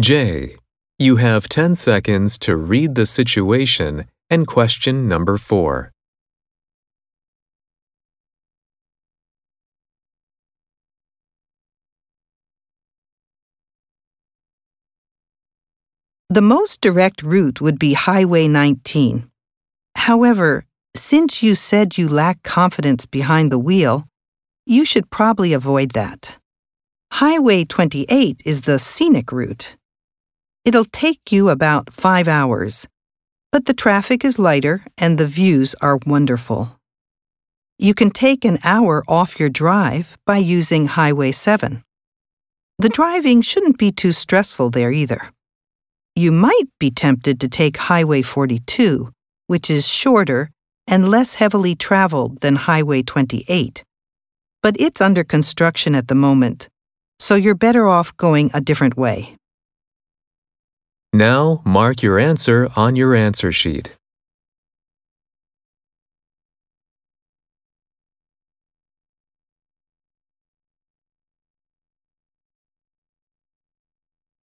J. You have 10 seconds to read the situation and question number 4. The most direct route would be Highway 19. However, since you said you lack confidence behind the wheel, you should probably avoid that. Highway 28 is the scenic route. It'll take you about five hours, but the traffic is lighter and the views are wonderful. You can take an hour off your drive by using Highway 7. The driving shouldn't be too stressful there either. You might be tempted to take Highway 42, which is shorter and less heavily traveled than Highway 28. But it's under construction at the moment, so you're better off going a different way. Now mark your answer on your answer sheet.